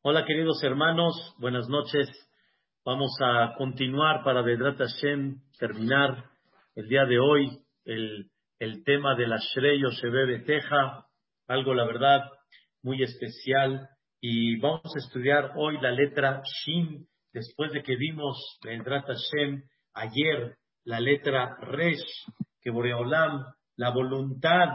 Hola queridos hermanos, buenas noches. Vamos a continuar para Vedrat Hashem terminar el día de hoy el, tema de la Shrey Yoshebe Teja, algo la verdad muy especial. Y vamos a estudiar hoy la letra Shin, después de que vimos Vedrat Hashem ayer la letra Resh, que Boreolam, la voluntad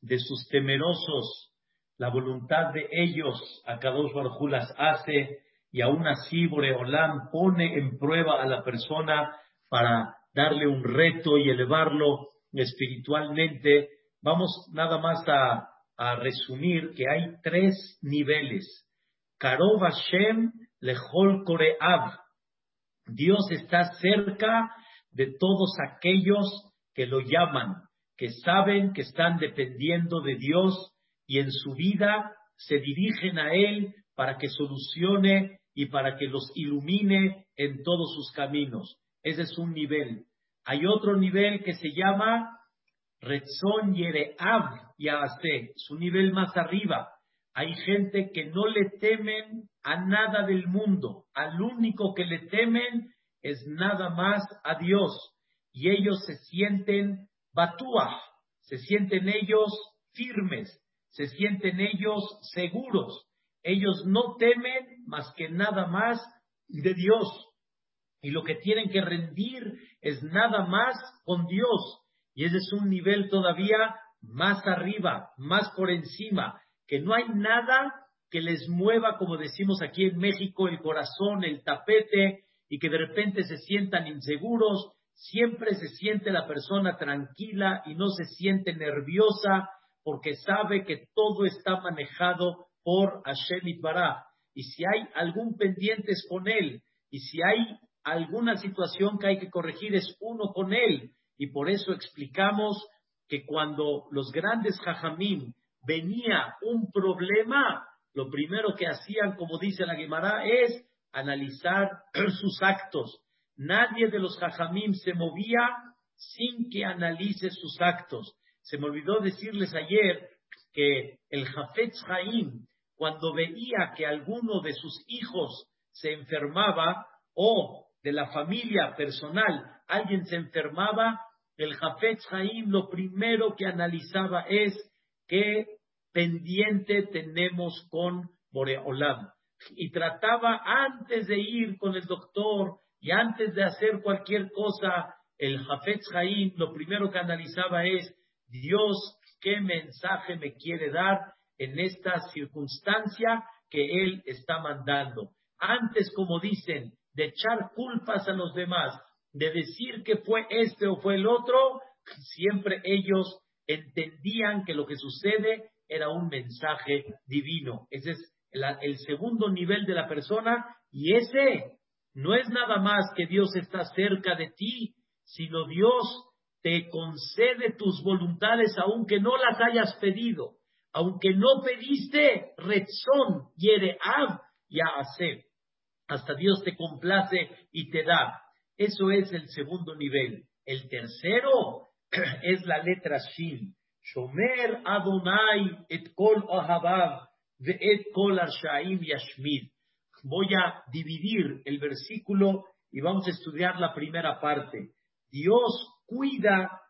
de sus temerosos, la voluntad de ellos, a Kadosh Baruj las hace y aún así Boreolam pone en prueba a la persona para darle un reto y elevarlo espiritualmente. Vamos nada más a, resumir que hay tres niveles. Karov Hashem Lechol Koreav. Dios está cerca de todos aquellos que lo llaman, que saben que están dependiendo de Dios y en su vida se dirigen a Él para que solucione y para que los ilumine en todos sus caminos. Ese es un nivel. Hay otro nivel que se llama Retzon Yereav Yaase, es un nivel más arriba. Hay gente que no le temen a nada del mundo, al único que le temen es nada más a Dios. Y ellos se sienten batuah, se sienten ellos firmes, se sienten ellos seguros. Ellos no temen más que nada más de Dios. Y lo que tienen que rendir es nada más con Dios. Y ese es un nivel todavía más arriba, más por encima, que no hay nada que les mueva, como decimos aquí en México, el corazón, el tapete, y que de repente se sientan inseguros. Siempre se siente la persona tranquila y no se siente nerviosa porque sabe que todo está manejado por Hashem Itbará. Y si hay algún pendiente es con él. Y si hay alguna situación que hay que corregir es uno con él. Y por eso explicamos que cuando los grandes jajamim venía un problema, lo primero que hacían, como dice la Gemara, es analizar sus actos. Nadie de los jajamim se movía sin que analice sus actos. Se me olvidó decirles ayer que el Jafetz Haim, cuando veía que alguno de sus hijos se enfermaba o de la familia personal alguien se enfermaba, el Jafetz Haim lo primero que analizaba es qué pendiente tenemos con Boreolam. Y trataba antes de ir con el doctor y antes de hacer cualquier cosa, el Jafetz Haim lo primero que analizaba es Dios qué mensaje me quiere dar en esta circunstancia que Él está mandando. Antes, como dicen, de echar culpas a los demás, de decir que fue este o fue el otro, siempre ellos entendían que lo que sucede era un mensaje divino. Ese es el, segundo nivel de la persona y ese no es nada más que Dios está cerca de ti, sino Dios te concede tus voluntades aunque no las hayas pedido, aunque no pediste rezón, ab y hacer. Hasta Dios te complace y te da. Eso es el segundo nivel. El tercero es la letra Shin. Shomer Adonai et kol ve et kol yashmid. Voy a dividir el versículo y vamos a estudiar la primera parte. Dios cuida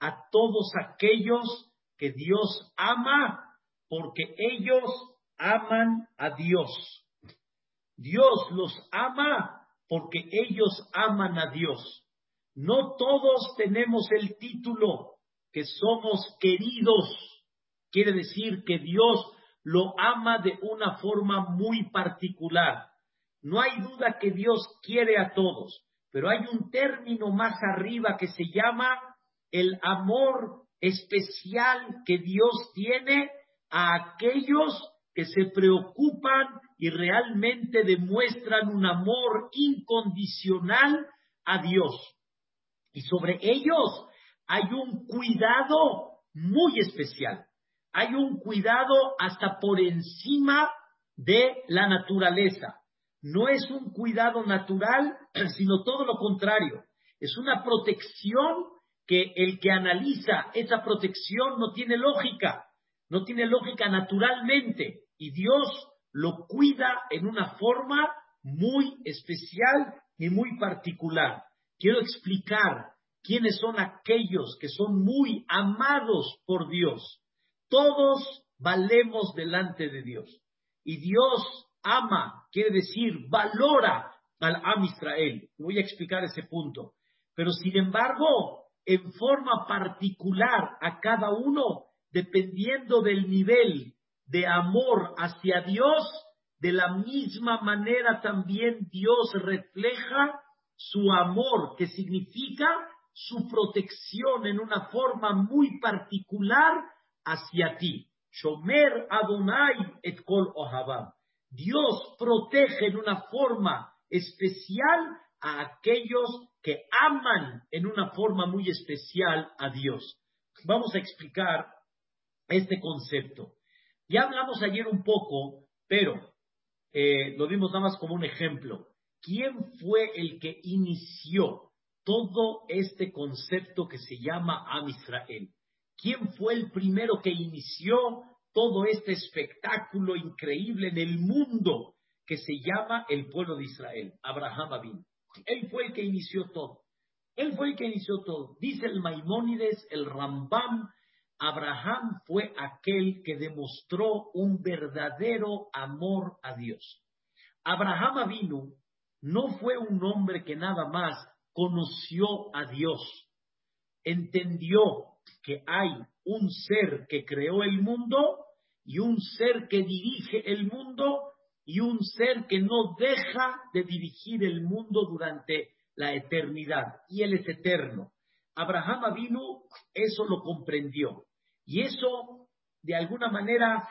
a todos aquellos que Dios ama porque ellos aman a Dios. Dios los ama porque ellos aman a Dios. No todos tenemos el título que somos queridos. Quiere decir que Dios lo ama de una forma muy particular. No hay duda que Dios quiere a todos, pero hay un término más arriba que se llama el amor especial que Dios tiene a aquellos que se preocupan y realmente demuestran un amor incondicional a Dios. Y sobre ellos hay un cuidado muy especial. Hay un cuidado hasta por encima de la naturaleza no es un cuidado natural, sino todo lo contrario. Es una protección que el que analiza esa protección no tiene lógica, no tiene lógica naturalmente. Y Dios lo cuida en una forma muy especial y muy particular. Quiero explicar quiénes son aquellos que son muy amados por Dios. Todos valemos delante de Dios. Y Dios ama, quiere decir, valora al Am Israel. Voy a explicar ese punto. Pero sin embargo, en forma particular a cada uno, dependiendo del nivel de amor hacia Dios, de la misma manera también Dios refleja su amor, que significa su protección en una forma muy particular hacia ti. Shomer Adonai et kol Dios protege en una forma especial a aquellos que aman en una forma muy especial a Dios. Vamos a explicar este concepto. Ya hablamos ayer un poco, pero eh, lo dimos nada más como un ejemplo. ¿Quién fue el que inició todo este concepto que se llama Am Israel? ¿Quién fue el primero que inició todo este espectáculo increíble en el mundo que se llama el pueblo de Israel? Abraham Abin. Él fue el que inició todo. Él fue el que inició todo. Dice el Maimónides, el Rambam, Abraham fue aquel que demostró un verdadero amor a Dios. Abraham Avinu no fue un hombre que nada más conoció a Dios, entendió que hay un ser que creó el mundo y un ser que dirige el mundo y un ser que no deja de dirigir el mundo durante la eternidad. Y Él es eterno. Abraham Avinu eso lo comprendió. Y eso, de alguna manera,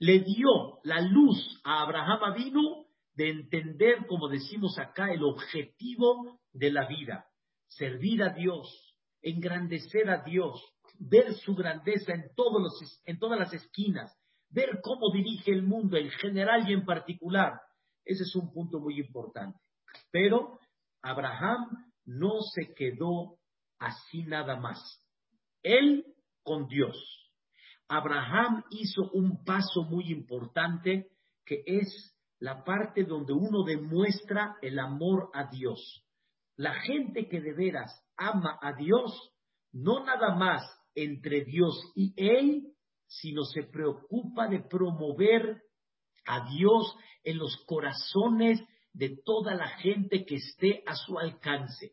le dio la luz a Abraham Avinu de entender, como decimos acá, el objetivo de la vida. Servir a Dios, engrandecer a Dios, ver su grandeza en, todos los, en todas las esquinas, ver cómo dirige el mundo en general y en particular. Ese es un punto muy importante. Pero Abraham no se quedó así nada más. Él con Dios. Abraham hizo un paso muy importante que es la parte donde uno demuestra el amor a Dios. La gente que de veras ama a Dios, no nada más entre Dios y Él, sino se preocupa de promover a Dios en los corazones de toda la gente que esté a su alcance.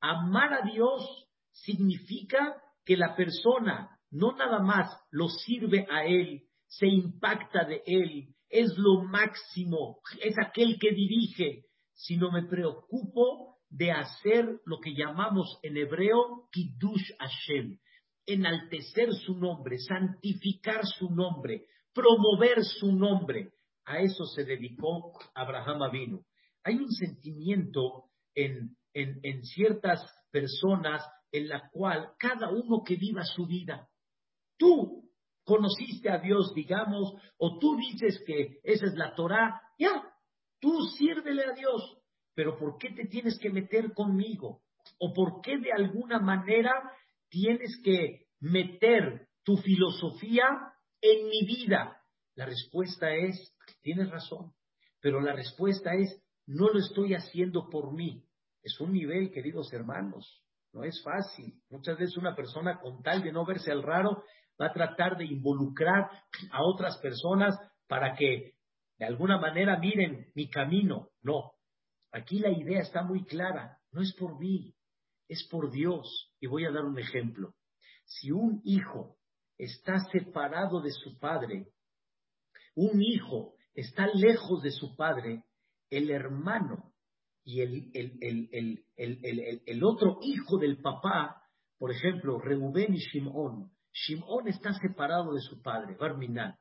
Amar a Dios significa que la persona no nada más lo sirve a él, se impacta de él, es lo máximo, es aquel que dirige, sino me preocupo de hacer lo que llamamos en hebreo Kiddush Hashem, enaltecer su nombre, santificar su nombre, promover su nombre. A eso se dedicó Abraham Avinu. Hay un sentimiento en, en, en ciertas personas en la cual cada uno que viva su vida, tú conociste a Dios, digamos, o tú dices que esa es la Torah, ya, tú sírvele a Dios, pero ¿por qué te tienes que meter conmigo? ¿O por qué de alguna manera tienes que meter tu filosofía en mi vida? La respuesta es, tienes razón, pero la respuesta es, no lo estoy haciendo por mí. Es un nivel, queridos hermanos, no es fácil. Muchas veces una persona con tal de no verse al raro va a tratar de involucrar a otras personas para que de alguna manera miren mi camino. No, aquí la idea está muy clara. No es por mí, es por Dios. Y voy a dar un ejemplo. Si un hijo está separado de su padre, un hijo está lejos de su padre, el hermano y el, otro hijo del papá, por ejemplo, Reubén y Shimón, Shimón está separado de su padre, Barminan,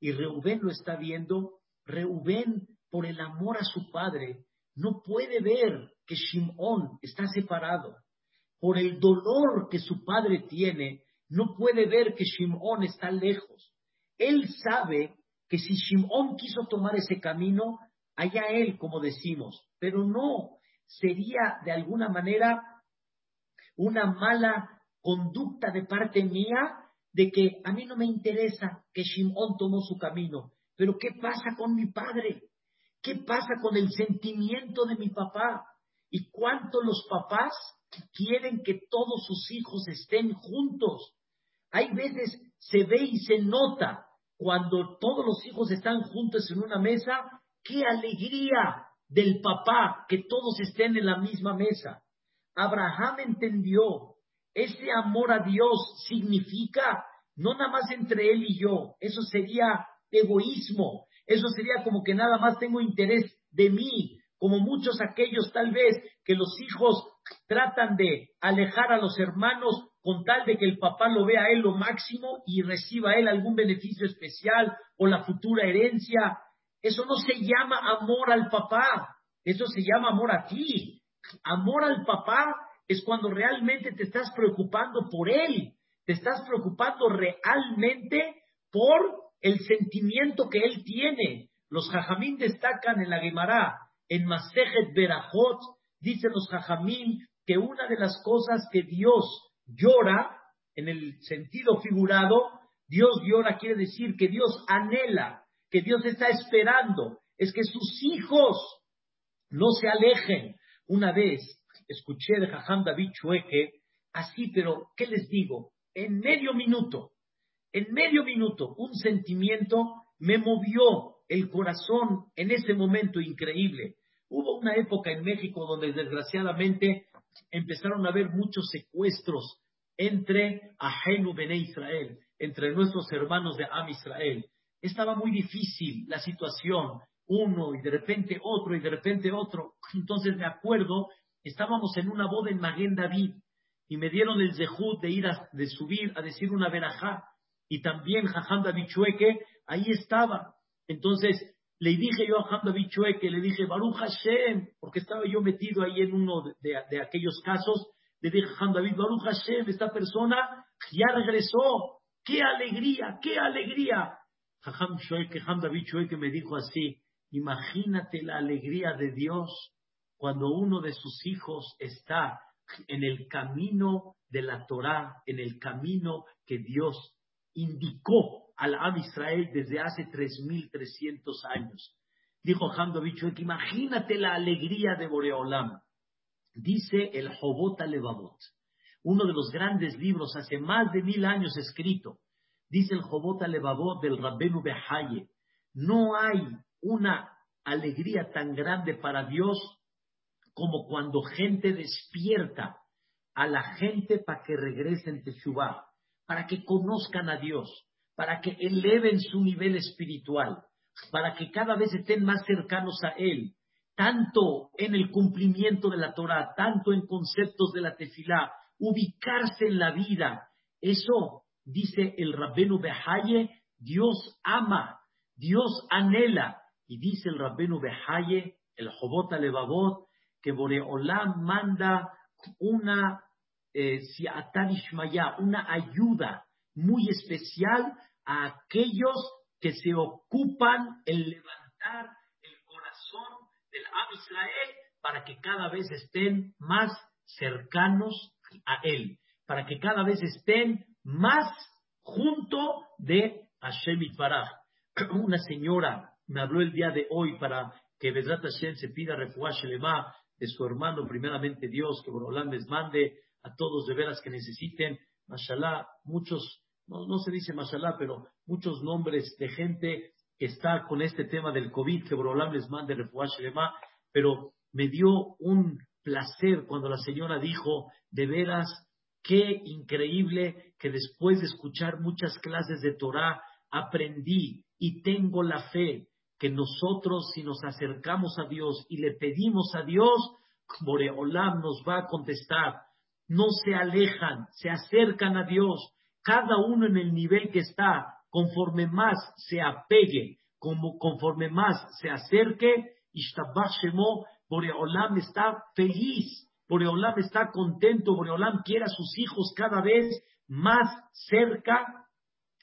y Reubén lo está viendo, Reubén, por el amor a su padre, no puede ver que Shimón está separado. Por el dolor que su padre tiene, no puede ver que Shimón está lejos. Él sabe que si Shimón quiso tomar ese camino, allá él, como decimos, pero no, sería de alguna manera una mala conducta de parte mía de que a mí no me interesa que Shimón tomó su camino. Pero ¿qué pasa con mi padre? ¿Qué pasa con el sentimiento de mi papá? ¿Y cuánto los papás quieren que todos sus hijos estén juntos? Hay veces se ve y se nota cuando todos los hijos están juntos en una mesa, qué alegría del papá que todos estén en la misma mesa. Abraham entendió, ese amor a Dios significa no nada más entre él y yo, eso sería egoísmo, eso sería como que nada más tengo interés de mí, como muchos aquellos tal vez que los hijos tratan de alejar a los hermanos con tal de que el papá lo vea a él lo máximo y reciba a él algún beneficio especial o la futura herencia. Eso no se llama amor al papá, eso se llama amor a ti. Amor al papá es cuando realmente te estás preocupando por él, te estás preocupando realmente por el sentimiento que él tiene. Los jajamín destacan en la Gemara, en Masejet Berajot, dicen los jajamín que una de las cosas que Dios llora, en el sentido figurado, Dios llora quiere decir que Dios anhela, que Dios está esperando, es que sus hijos no se alejen. Una vez escuché de Jajam David Chueque, así, pero ¿qué les digo? En medio minuto, en medio minuto, un sentimiento me movió el corazón en ese momento increíble. Hubo una época en México donde desgraciadamente empezaron a haber muchos secuestros entre Ajenu Bene Israel, entre nuestros hermanos de Am Israel. Estaba muy difícil la situación, uno y de repente otro y de repente otro. Entonces me acuerdo, estábamos en una boda en Maguen David y me dieron el zehut de ir a, de subir a decir una verajá y también Jajam David ahí estaba. Entonces le dije yo a Jajam David le dije, Baruch Hashem, porque estaba yo metido ahí en uno de, aquellos casos, le dije a Jajam David, Baruch Hashem, esta persona ya regresó, qué alegría, qué alegría. Jajam Shueke, Jajam David me dijo así, imagínate la alegría de Dios cuando uno de sus hijos está en el camino de la Torah, en el camino que Dios indicó al Am Israel desde hace 3.300 años. Dijo Hamdo que imagínate la alegría de Boreolam. Dice el Jobot Levavot, uno de los grandes libros hace más de mil años escrito. Dice el Jobot Levavot del Rabbenu Behaye, no hay una alegría tan grande para Dios como cuando gente despierta a la gente para que regresen en Teshuvah para que conozcan a Dios, para que eleven su nivel espiritual, para que cada vez estén más cercanos a Él, tanto en el cumplimiento de la Torah, tanto en conceptos de la tefilá, ubicarse en la vida. Eso, dice el Rabbenu Behaye, Dios ama, Dios anhela. Y dice el Rabbenu Behaye, el Jobot Alevavot, que Boreolam manda una eh, una ayuda muy especial a aquellos que se ocupan en levantar el corazón del Am Israel para que cada vez estén más cercanos a él, para que cada vez estén más junto de Hashem Itbaraj. Una señora me habló el día de hoy para que Bezrat Hashem se pida refuash de su hermano, primeramente Dios, que Borolam les mande a todos de veras que necesiten, mashallah, muchos, no, se dice mashallah, pero muchos nombres de gente que está con este tema del COVID, que Borolam les mande refuash pero me dio un placer cuando la señora dijo, de veras, qué increíble que después de escuchar muchas clases de Torah, aprendí y tengo la fe que nosotros si nos acercamos a Dios y le pedimos a Dios, Boreolam nos va a contestar. No se alejan, se acercan a Dios, cada uno en el nivel que está, conforme más se apegue, como, conforme más se acerque, Shemo, Boreolam está feliz, Boreolam está contento, Boreolam quiere a sus hijos cada vez más cerca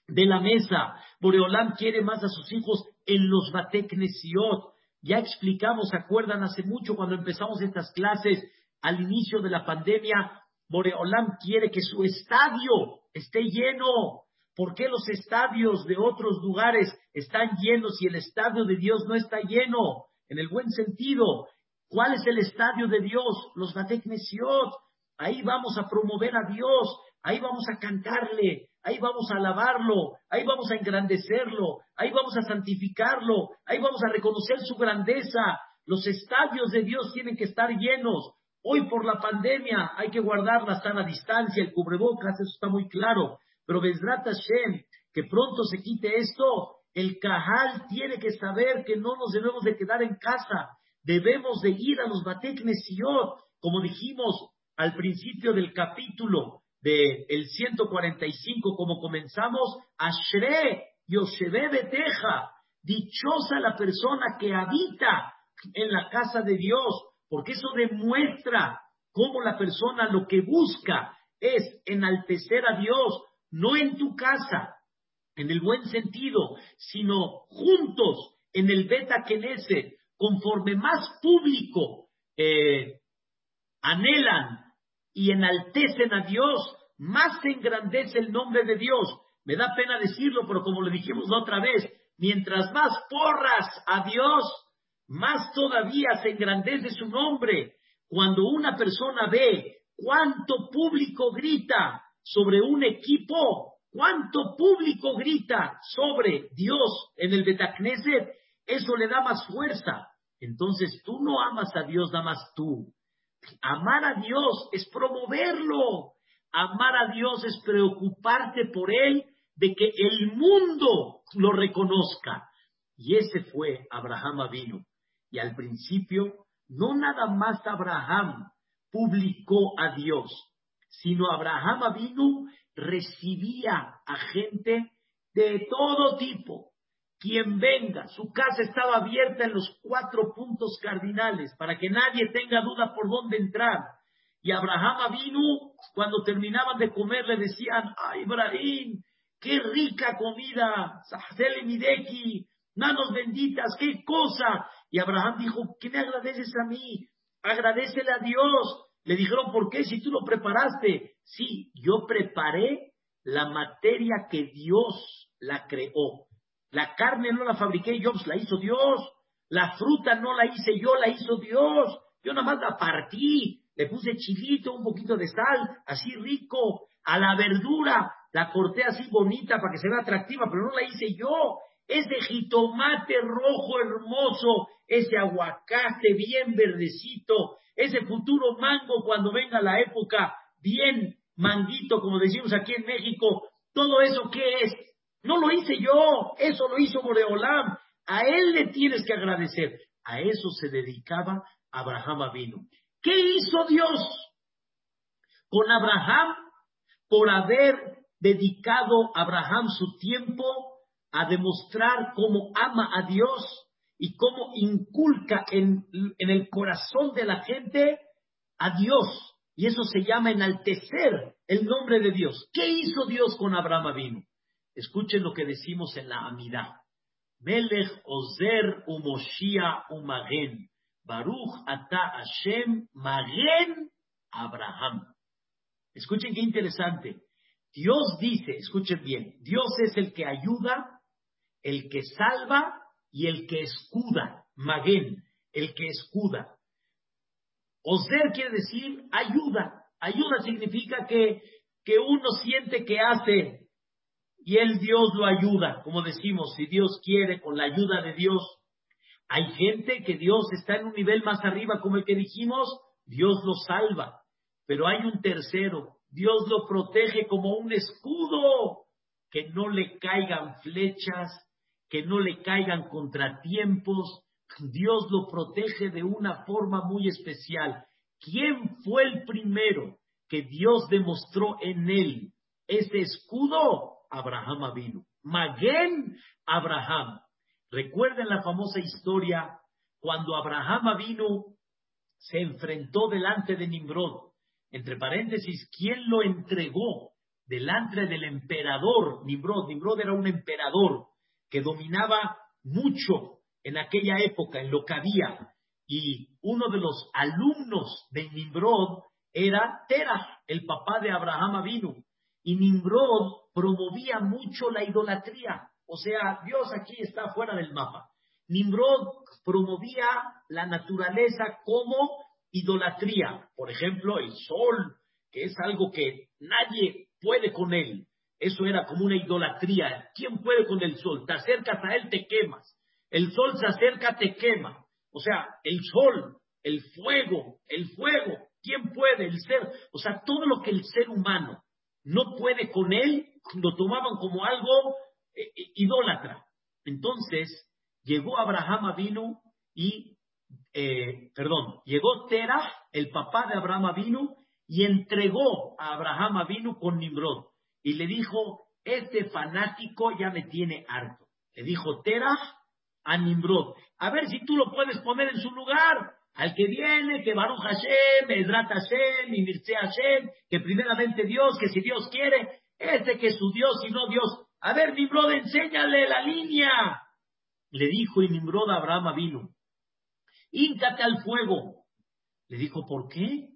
de la mesa, Boreolam quiere más a sus hijos en los Bateknesiot. Ya explicamos, acuerdan hace mucho cuando empezamos estas clases, al inicio de la pandemia, Boreolam quiere que su estadio esté lleno. ¿Por qué los estadios de otros lugares están llenos y el estadio de Dios no está lleno? En el buen sentido, ¿cuál es el estadio de Dios? Los Bateknesiot. Ahí vamos a promover a Dios, ahí vamos a cantarle, ahí vamos a alabarlo, ahí vamos a engrandecerlo, ahí vamos a santificarlo, ahí vamos a reconocer su grandeza. Los estadios de Dios tienen que estar llenos. Hoy por la pandemia hay que guardar la sana distancia, el cubrebocas, eso está muy claro. Pero Bezrat Hashem, que pronto se quite esto, el Cajal tiene que saber que no nos debemos de quedar en casa, debemos de ir a los Batek Nesiot, como dijimos al principio del capítulo del el 145, como comenzamos, Ashre Yoshebe Beteja, dichosa la persona que habita en la casa de Dios, porque eso demuestra cómo la persona lo que busca es enaltecer a Dios, no en tu casa, en el buen sentido, sino juntos en el beta kenese, conforme más público eh, anhelan y enaltecen a Dios, más se engrandece el nombre de Dios. Me da pena decirlo, pero como le dijimos otra vez, mientras más porras a Dios, más todavía se engrandece su nombre. Cuando una persona ve cuánto público grita sobre un equipo, cuánto público grita sobre Dios en el Betacneset, eso le da más fuerza. Entonces tú no amas a Dios nada más tú. Amar a Dios es promoverlo. Amar a Dios es preocuparte por Él, de que el mundo lo reconozca. Y ese fue Abraham Avino. Y al principio, no nada más Abraham publicó a Dios, sino Abraham vino, recibía a gente de todo tipo. Quien venga, su casa estaba abierta en los cuatro puntos cardinales para que nadie tenga duda por dónde entrar. Y Abraham vino, cuando terminaban de comer, le decían, ay, Ibrahim, qué rica comida, Mideki, manos benditas, qué cosa. Y Abraham dijo, ¿qué me agradeces a mí? Agradecele a Dios. Le dijeron, ¿por qué? Si tú lo preparaste. Sí, yo preparé la materia que Dios la creó. La carne no la fabriqué yo, pues la hizo Dios. La fruta no la hice yo, la hizo Dios. Yo nada más la partí, le puse chilito, un poquito de sal, así rico. A la verdura la corté así bonita para que se vea atractiva, pero no la hice yo. Ese jitomate rojo hermoso, ese aguacate bien verdecito, ese futuro mango cuando venga la época bien manguito, como decimos aquí en México, todo eso qué es? No lo hice yo, eso lo hizo Moreolam. A él le tienes que agradecer. A eso se dedicaba Abraham Avino. ¿Qué hizo Dios con Abraham por haber dedicado a Abraham su tiempo a demostrar cómo ama a Dios y cómo inculca en, el corazón de la gente a Dios. Y eso se llama enaltecer el nombre de Dios. ¿Qué hizo Dios con Abraham Avinu? Escuchen lo que decimos en la Amidad. Melech Ozer Umoshia Umagen. Baruch Ata Hashem Magen Abraham. Escuchen qué interesante. Dios dice, escuchen bien, Dios es el que ayuda, el que salva y el que escuda, Maguen, el que escuda. Oser quiere decir ayuda. Ayuda significa que, que uno siente que hace y el Dios lo ayuda. Como decimos, si Dios quiere, con la ayuda de Dios. Hay gente que Dios está en un nivel más arriba, como el que dijimos, Dios lo salva. Pero hay un tercero, Dios lo protege como un escudo, que no le caigan flechas, que no le caigan contratiempos. Dios lo protege de una forma muy especial. ¿Quién fue el primero que Dios demostró en él ese escudo? Abraham vino. Maguen Abraham. Recuerden la famosa historia cuando Abraham vino se enfrentó delante de Nimrod. Entre paréntesis, ¿quién lo entregó delante del emperador Nimrod? Nimrod era un emperador que dominaba mucho en aquella época, en lo que había. Y uno de los alumnos de Nimrod era Terah, el papá de Abraham Avinu. Y Nimrod promovía mucho la idolatría. O sea, Dios aquí está fuera del mapa. Nimrod promovía la naturaleza como idolatría. Por ejemplo, el sol, que es algo que nadie puede con él. Eso era como una idolatría. ¿Quién puede con el sol? Te acercas a él, te quemas. El sol se acerca, te quema. O sea, el sol, el fuego, el fuego. ¿Quién puede? El ser. O sea, todo lo que el ser humano no puede con él, lo tomaban como algo eh, eh, idólatra. Entonces, llegó Abraham vino y, eh, perdón, llegó Terah, el papá de Abraham vino, y entregó a Abraham vino con Nimrod. Y le dijo, este fanático ya me tiene harto. Le dijo Terah a Nimrod, a ver si tú lo puedes poner en su lugar. Al que viene, que Baruch Hashem, Edrat Hashem, y Mirce Hashem, que primeramente Dios, que si Dios quiere, ese que es su Dios y no Dios. A ver, Nimrod, enséñale la línea. Le dijo y Nimrod a Abraham vino, híncate al fuego. Le dijo, ¿por qué?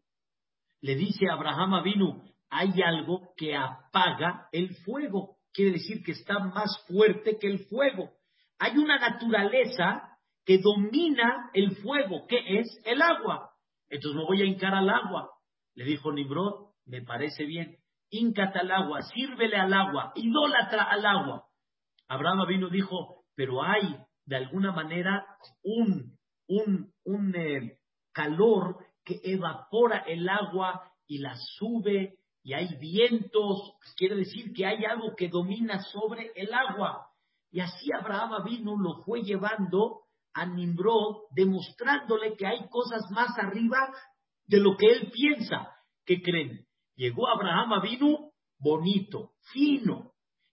Le dice Abraham vino, hay algo que apaga el fuego. Quiere decir que está más fuerte que el fuego. Hay una naturaleza que domina el fuego, que es el agua. Entonces me voy a hincar al agua. Le dijo Nimrod, me parece bien. Híncate al agua, sírvele al agua, idólatra al agua. Abraham vino dijo, pero hay de alguna manera un, un, un eh, calor que evapora el agua y la sube y hay vientos, quiere decir que hay algo que domina sobre el agua. Y así Abraham vino, lo fue llevando a Nimrod, demostrándole que hay cosas más arriba de lo que él piensa. ¿Qué creen? Llegó Abraham vino bonito, fino.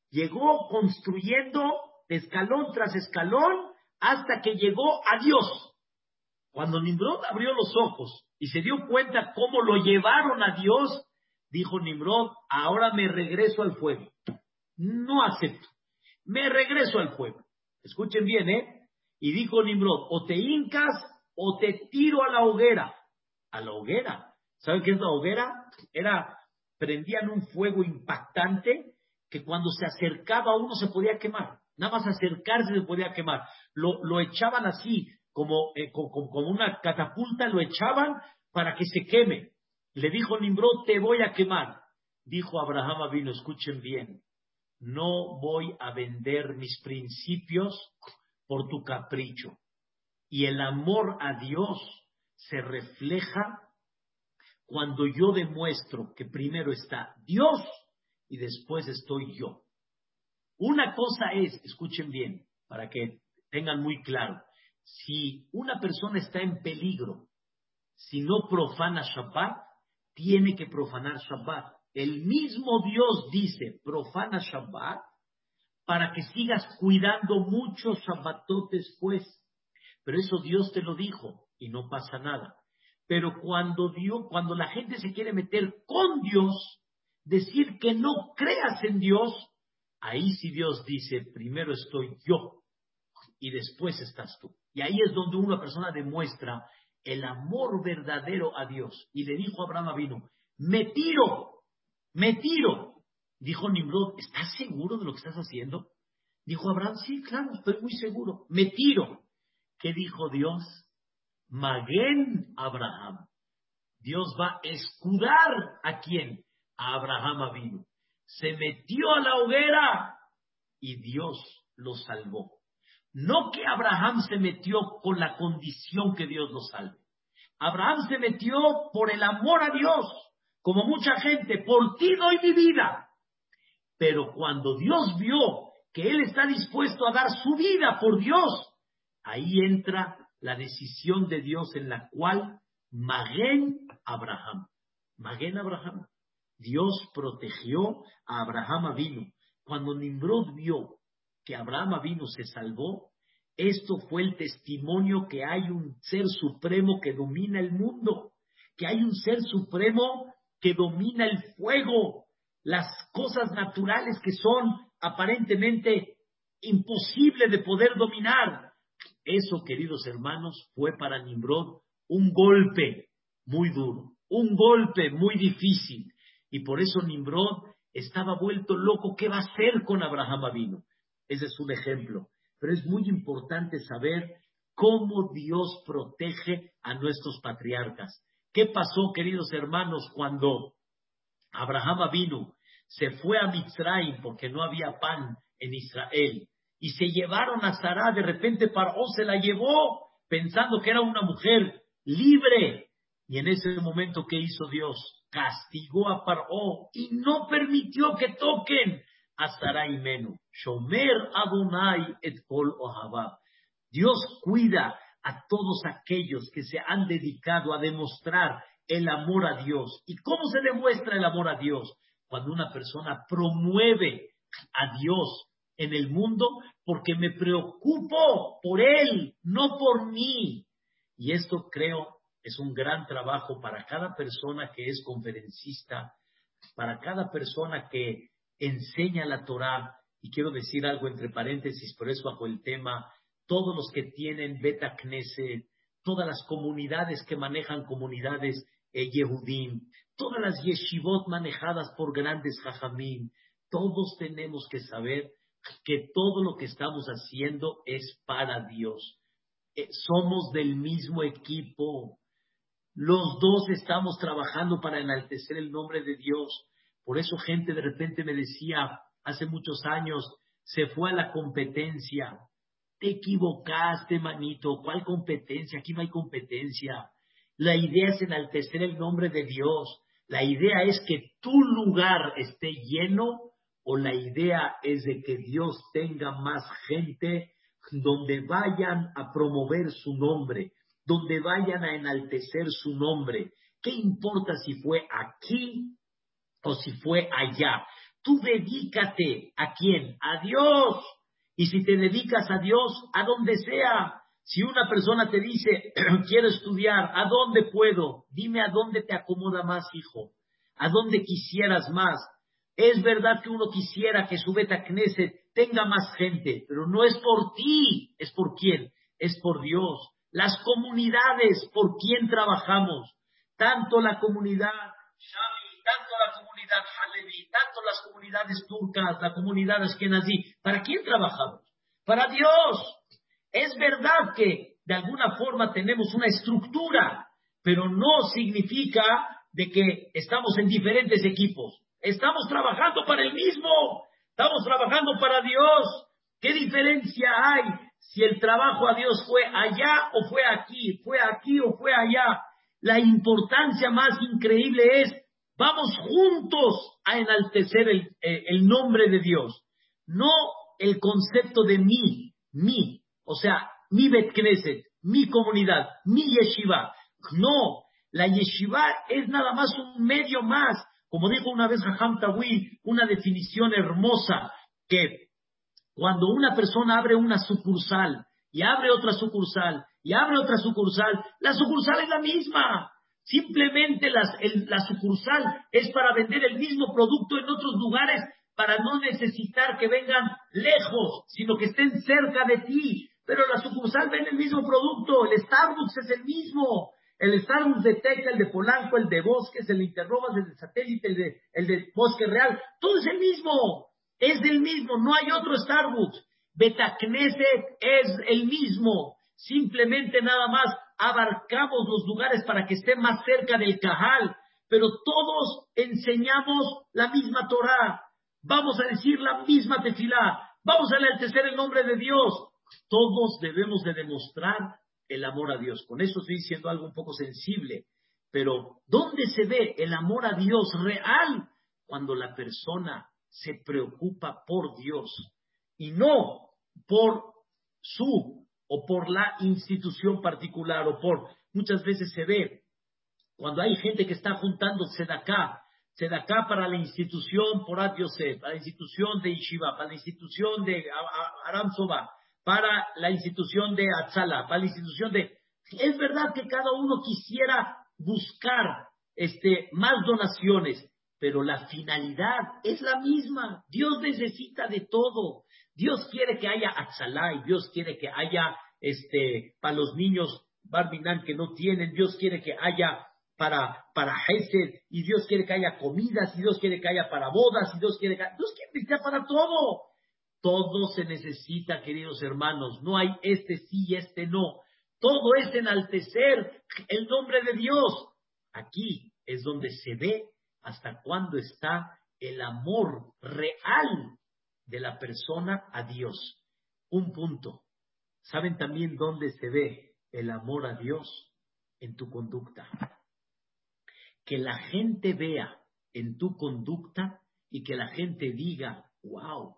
Llegó construyendo escalón tras escalón hasta que llegó a Dios. Cuando Nimrod abrió los ojos y se dio cuenta cómo lo llevaron a Dios, dijo Nimrod, ahora me regreso al fuego. No acepto. Me regreso al fuego. Escuchen bien, ¿eh? Y dijo Nimrod, o te hincas o te tiro a la hoguera. A la hoguera. ¿Saben qué es la hoguera? Era, prendían un fuego impactante que cuando se acercaba uno se podía quemar. Nada más acercarse se podía quemar. Lo, lo echaban así, como, eh, como, una catapulta, lo echaban para que se queme. Le dijo Nimrod, te voy a quemar. Dijo Abraham vino, escuchen bien, no voy a vender mis principios por tu capricho. Y el amor a Dios se refleja cuando yo demuestro que primero está Dios y después estoy yo. Una cosa es, escuchen bien, para que tengan muy claro, si una persona está en peligro, si no profana Shabbat, tiene que profanar Shabbat. El mismo Dios dice, profana Shabbat, para que sigas cuidando muchos Shabbatot después. Pero eso Dios te lo dijo y no pasa nada. Pero cuando Dios, cuando la gente se quiere meter con Dios, decir que no creas en Dios, ahí sí Dios dice, primero estoy yo y después estás tú. Y ahí es donde una persona demuestra el amor verdadero a Dios. Y le dijo a Abraham vino, me tiro, me tiro. Dijo Nimrod, ¿estás seguro de lo que estás haciendo? Dijo Abraham, sí, claro, estoy muy seguro. Me tiro. ¿Qué dijo Dios? Maguen Abraham. Dios va a escudar a quién? A Abraham vino. Se metió a la hoguera y Dios lo salvó. No que Abraham se metió con la condición que Dios lo salve. Abraham se metió por el amor a Dios, como mucha gente, por ti doy mi vida. Pero cuando Dios vio que él está dispuesto a dar su vida por Dios, ahí entra la decisión de Dios en la cual Maguen Abraham, Maguen Abraham, Dios protegió a Abraham vino. Cuando Nimrod vio que Abraham vino se salvó, esto fue el testimonio que hay un ser supremo que domina el mundo, que hay un ser supremo que domina el fuego, las cosas naturales que son aparentemente imposibles de poder dominar. Eso, queridos hermanos, fue para Nimrod un golpe muy duro, un golpe muy difícil. Y por eso Nimrod estaba vuelto loco, ¿qué va a hacer con Abraham vino? Ese es un ejemplo. Pero es muy importante saber cómo Dios protege a nuestros patriarcas. ¿Qué pasó, queridos hermanos, cuando Abraham vino, se fue a Mitzrayim porque no había pan en Israel y se llevaron a Sarah, de repente Paró se la llevó pensando que era una mujer libre. Y en ese momento, ¿qué hizo Dios? Castigó a Paró y no permitió que toquen a Sarai Menu. Shomer Adonai et Kol Dios cuida a todos aquellos que se han dedicado a demostrar el amor a Dios. ¿Y cómo se demuestra el amor a Dios? Cuando una persona promueve a Dios en el mundo porque me preocupo por Él, no por mí. Y esto creo es un gran trabajo para cada persona que es conferencista, para cada persona que enseña la Torah. Y quiero decir algo entre paréntesis, por eso bajo el tema todos los que tienen Beta Knesset, todas las comunidades que manejan comunidades eh, Yehudim, todas las yeshivot manejadas por grandes jajamim, todos tenemos que saber que todo lo que estamos haciendo es para Dios. Eh, somos del mismo equipo. Los dos estamos trabajando para enaltecer el nombre de Dios. Por eso gente de repente me decía hace muchos años, se fue a la competencia. Te equivocaste, manito. ¿Cuál competencia? Aquí no hay competencia. La idea es enaltecer el nombre de Dios. La idea es que tu lugar esté lleno o la idea es de que Dios tenga más gente donde vayan a promover su nombre, donde vayan a enaltecer su nombre. ¿Qué importa si fue aquí o si fue allá? Tú dedícate a quién? A Dios. Y si te dedicas a Dios, a donde sea, si una persona te dice, quiero estudiar, ¿a dónde puedo? Dime a dónde te acomoda más, hijo. ¿A dónde quisieras más? Es verdad que uno quisiera que su beta Knesset tenga más gente, pero no es por ti, es por quién, es por Dios. Las comunidades, por quién trabajamos, tanto la comunidad tanto la comunidad Halevi, tanto las comunidades turcas, la comunidad Ashkenazi. ¿Para quién trabajamos? Para Dios. Es verdad que de alguna forma tenemos una estructura, pero no significa de que estamos en diferentes equipos. Estamos trabajando para el mismo. Estamos trabajando para Dios. ¿Qué diferencia hay si el trabajo a Dios fue allá o fue aquí? ¿Fue aquí o fue allá? La importancia más increíble es Vamos juntos a enaltecer eh, el, nombre de Dios, no el concepto de mí, mí, o sea, mi Bet Knesset, mi comunidad, mi yeshiva. No, la yeshiva es nada más un medio más. Como dijo una vez Raham Tawi, una definición hermosa, que cuando una persona abre una sucursal y abre otra sucursal y abre otra sucursal, la sucursal es la misma. Simplemente la sucursal es para vender el mismo producto en otros lugares para no necesitar que vengan lejos, sino que estén cerca de ti. Pero la sucursal vende el mismo producto, el Starbucks es el mismo. El Starbucks de Teca, el de Polanco, el de Bosques, el de Interrobas, el de Satélite, el de, el de Bosque Real, todo es el mismo. Es el mismo, no hay otro Starbucks. Betacneset es el mismo. Simplemente nada más abarcamos los lugares para que estén más cerca del Cajal, pero todos enseñamos la misma Torah, vamos a decir la misma tefilá, vamos a enaltecer el nombre de Dios. Todos debemos de demostrar el amor a Dios. Con eso estoy diciendo algo un poco sensible, pero ¿dónde se ve el amor a Dios real? Cuando la persona se preocupa por Dios y no por su o por la institución particular o por muchas veces se ve cuando hay gente que está juntando acá acá para la institución por Yosef, para la institución de Yeshiva, para la institución de Aram Soba, para la institución de Atzala, para la institución de... Es verdad que cada uno quisiera buscar este, más donaciones, pero la finalidad es la misma. Dios necesita de todo. Dios quiere que haya y Dios quiere que haya este, para los niños Barminan que no tienen, Dios quiere que haya para, para y Dios quiere que haya comidas, y Dios quiere que haya para bodas, y Dios quiere que Dios quiere que haya para todo. Todo se necesita, queridos hermanos. No hay este sí y este no. Todo es enaltecer el nombre de Dios. Aquí es donde se ve hasta cuándo está el amor real de la persona a Dios. Un punto. ¿Saben también dónde se ve el amor a Dios? En tu conducta. Que la gente vea en tu conducta y que la gente diga, wow,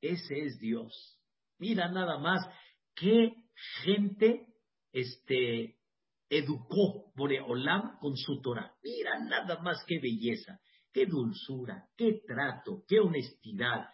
ese es Dios. Mira nada más qué gente este, educó Boreolam con su Torah. Mira nada más qué belleza, qué dulzura, qué trato, qué honestidad,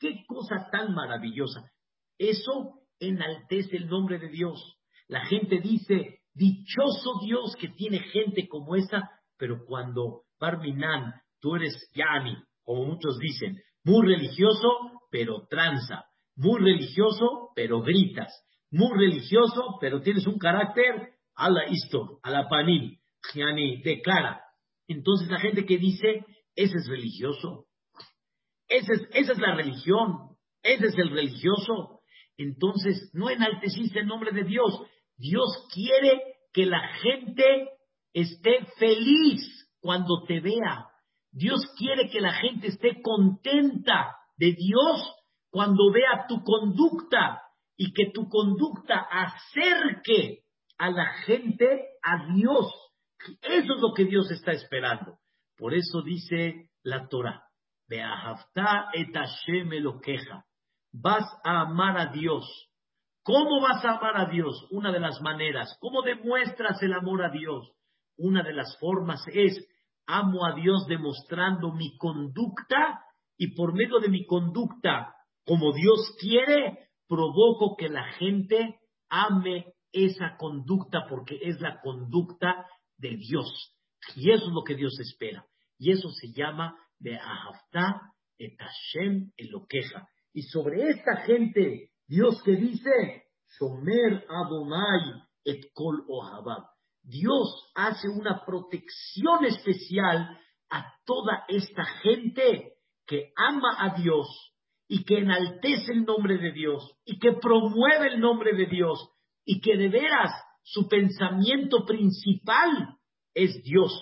qué cosa tan maravillosa. Eso enaltece el nombre de Dios. La gente dice, dichoso Dios que tiene gente como esa, pero cuando Barminan, tú eres Yani, como muchos dicen, muy religioso, pero tranza, muy religioso, pero gritas, muy religioso, pero tienes un carácter a la isto, a la panim, Yani, declara. Entonces la gente que dice, ese es religioso, esa es, esa es la religión, ese es el religioso, entonces no enalteciste el nombre de Dios. Dios quiere que la gente esté feliz cuando te vea. Dios quiere que la gente esté contenta de Dios cuando vea tu conducta y que tu conducta acerque a la gente a Dios. Eso es lo que Dios está esperando. Por eso dice la Torah, et Hashem queja vas a amar a Dios. ¿Cómo vas a amar a Dios? Una de las maneras. ¿Cómo demuestras el amor a Dios? Una de las formas es amo a Dios demostrando mi conducta y por medio de mi conducta, como Dios quiere, provoco que la gente ame esa conducta porque es la conducta de Dios. Y eso es lo que Dios espera. Y eso se llama de Ahavta et Hashem Elokeja. Y sobre esta gente, Dios que dice, Shomer Adonai et Kol Ohabab. Dios hace una protección especial a toda esta gente que ama a Dios y que enaltece el nombre de Dios y que promueve el nombre de Dios y que de veras su pensamiento principal es Dios.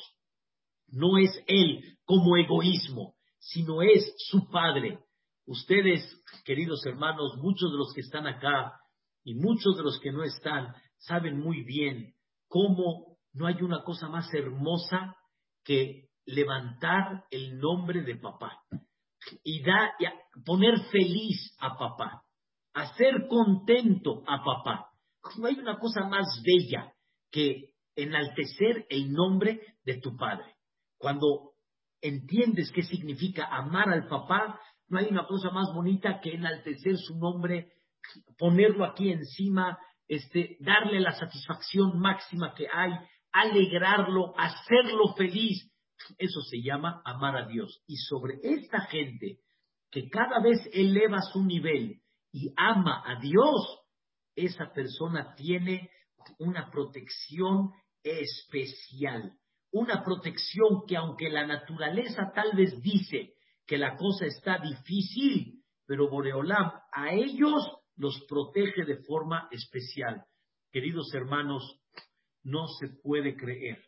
No es Él como egoísmo, sino es su Padre. Ustedes, queridos hermanos, muchos de los que están acá y muchos de los que no están, saben muy bien cómo no hay una cosa más hermosa que levantar el nombre de papá y, dar, poner feliz a papá, hacer contento a papá. No hay una cosa más bella que enaltecer el nombre de tu padre. Cuando entiendes qué significa amar al papá, no hay una cosa más bonita que enaltecer su nombre, ponerlo aquí encima, este, darle la satisfacción máxima que hay, alegrarlo, hacerlo feliz. Eso se llama amar a Dios. Y sobre esta gente que cada vez eleva su nivel y ama a Dios, esa persona tiene una protección especial. Una protección que aunque la naturaleza tal vez dice que la cosa está difícil, pero Boreolam a ellos los protege de forma especial. Queridos hermanos, no se puede creer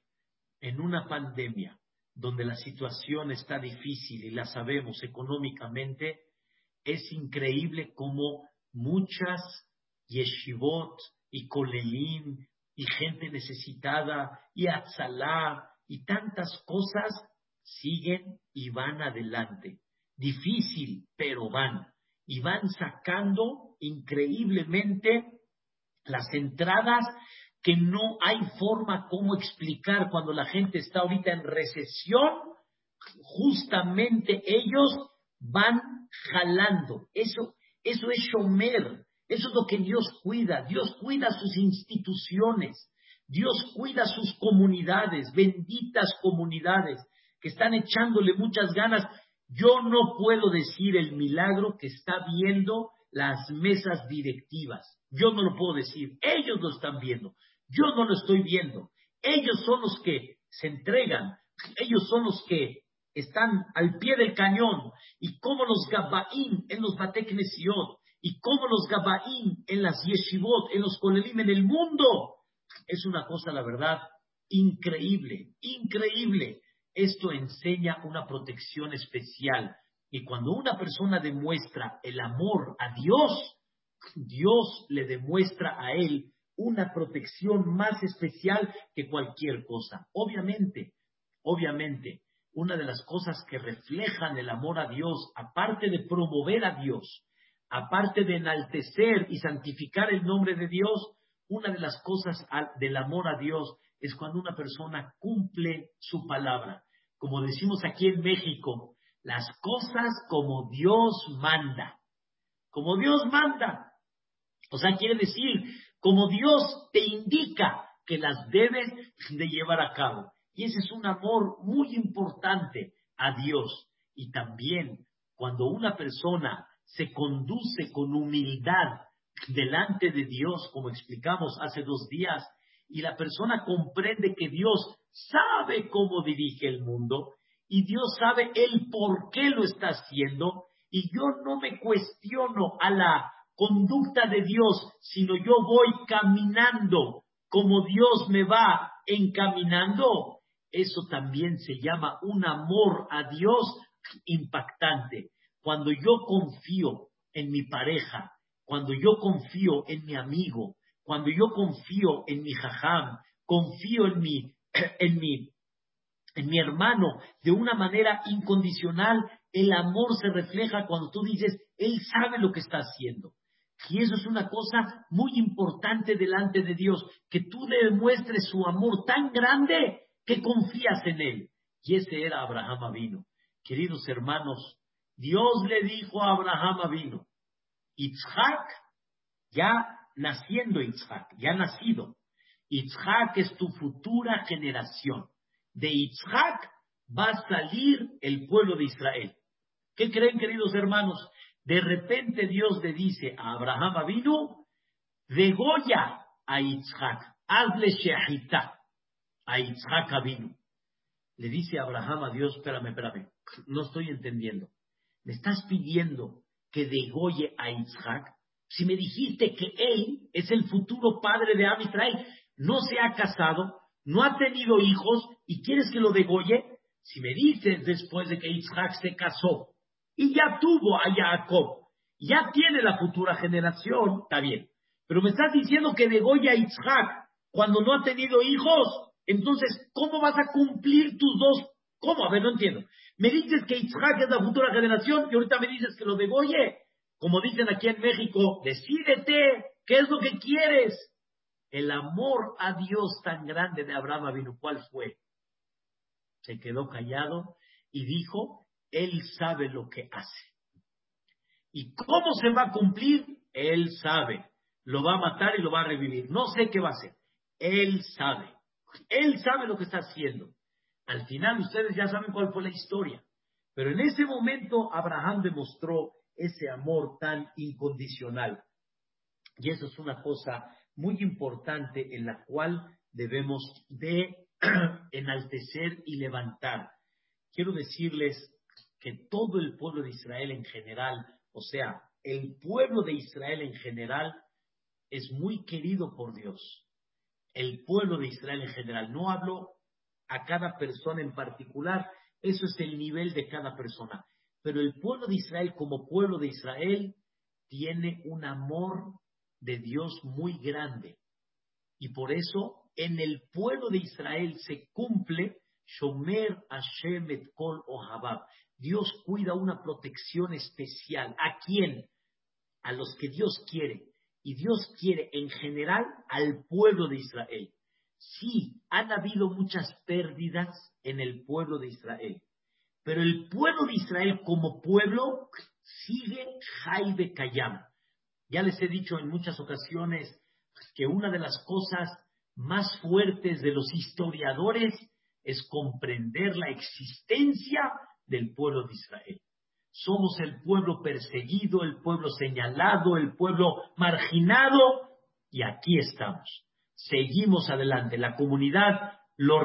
en una pandemia donde la situación está difícil y la sabemos económicamente, es increíble como muchas yeshivot y kolelim y gente necesitada y atzalá y tantas cosas siguen y van adelante. Difícil, pero van. Y van sacando increíblemente las entradas que no hay forma como explicar cuando la gente está ahorita en recesión. Justamente ellos van jalando. Eso, eso es Shomer. Eso es lo que Dios cuida. Dios cuida sus instituciones. Dios cuida sus comunidades, benditas comunidades que están echándole muchas ganas. Yo no puedo decir el milagro que está viendo las mesas directivas. Yo no lo puedo decir. Ellos lo están viendo. Yo no lo estoy viendo. Ellos son los que se entregan. Ellos son los que están al pie del cañón. Y como los Gabaín en los Bateknesiot, y como los Gabaín en las Yeshivot, en los Kolelim en el mundo, es una cosa, la verdad, increíble, increíble. Esto enseña una protección especial. Y cuando una persona demuestra el amor a Dios, Dios le demuestra a él una protección más especial que cualquier cosa. Obviamente, obviamente, una de las cosas que reflejan el amor a Dios, aparte de promover a Dios, aparte de enaltecer y santificar el nombre de Dios, una de las cosas del amor a Dios es cuando una persona cumple su palabra. Como decimos aquí en México, las cosas como Dios manda. Como Dios manda. O sea, quiere decir, como Dios te indica que las debes de llevar a cabo. Y ese es un amor muy importante a Dios. Y también cuando una persona se conduce con humildad delante de Dios, como explicamos hace dos días, y la persona comprende que Dios sabe cómo dirige el mundo y Dios sabe el por qué lo está haciendo y yo no me cuestiono a la conducta de Dios, sino yo voy caminando como Dios me va encaminando. Eso también se llama un amor a Dios impactante. Cuando yo confío en mi pareja, cuando yo confío en mi amigo, cuando yo confío en mi jajam, confío en mi, en mi, en mi hermano de una manera incondicional, el amor se refleja cuando tú dices, él sabe lo que está haciendo. Y eso es una cosa muy importante delante de Dios, que tú demuestres su amor tan grande que confías en él. Y ese era Abraham Avino. Queridos hermanos, Dios le dijo a Abraham Avino, Itzhak ya naciendo Yitzhak, ya nacido. Yitzhak es tu futura generación. De Yitzhak va a salir el pueblo de Israel. ¿Qué creen, queridos hermanos? De repente Dios le dice a Abraham vino, degolla a Yitzhak, hazle shehita a Yitzhak vino. Le dice Abraham a Dios, espérame, espérame, no estoy entendiendo. ¿Me estás pidiendo que degolle a Yitzhak? Si me dijiste que él es el futuro padre de Am no se ha casado, no ha tenido hijos y quieres que lo degolle, si me dices después de que Isaac se casó y ya tuvo a Jacob, ya tiene la futura generación, está bien. Pero me estás diciendo que degolle a Isaac cuando no ha tenido hijos, entonces, ¿cómo vas a cumplir tus dos? ¿Cómo? A ver, no entiendo. Me dices que Isaac es la futura generación y ahorita me dices que lo degolle. Como dicen aquí en México, decídete, ¿qué es lo que quieres? El amor a Dios tan grande de Abraham vino, ¿cuál fue? Se quedó callado y dijo, Él sabe lo que hace. ¿Y cómo se va a cumplir? Él sabe. Lo va a matar y lo va a revivir. No sé qué va a hacer. Él sabe. Él sabe lo que está haciendo. Al final ustedes ya saben cuál fue la historia. Pero en ese momento Abraham demostró ese amor tan incondicional. Y eso es una cosa muy importante en la cual debemos de enaltecer y levantar. Quiero decirles que todo el pueblo de Israel en general, o sea, el pueblo de Israel en general, es muy querido por Dios. El pueblo de Israel en general. No hablo a cada persona en particular, eso es el nivel de cada persona. Pero el pueblo de Israel como pueblo de Israel tiene un amor de Dios muy grande. Y por eso en el pueblo de Israel se cumple Shomer Hashem et Kol Ohabab. Dios cuida una protección especial. ¿A quién? A los que Dios quiere. Y Dios quiere en general al pueblo de Israel. Sí, han habido muchas pérdidas en el pueblo de Israel. Pero el pueblo de Israel como pueblo sigue Jaibe. Ya les he dicho en muchas ocasiones que una de las cosas más fuertes de los historiadores es comprender la existencia del pueblo de Israel. Somos el pueblo perseguido, el pueblo señalado, el pueblo marginado y aquí estamos. Seguimos adelante. La comunidad lo,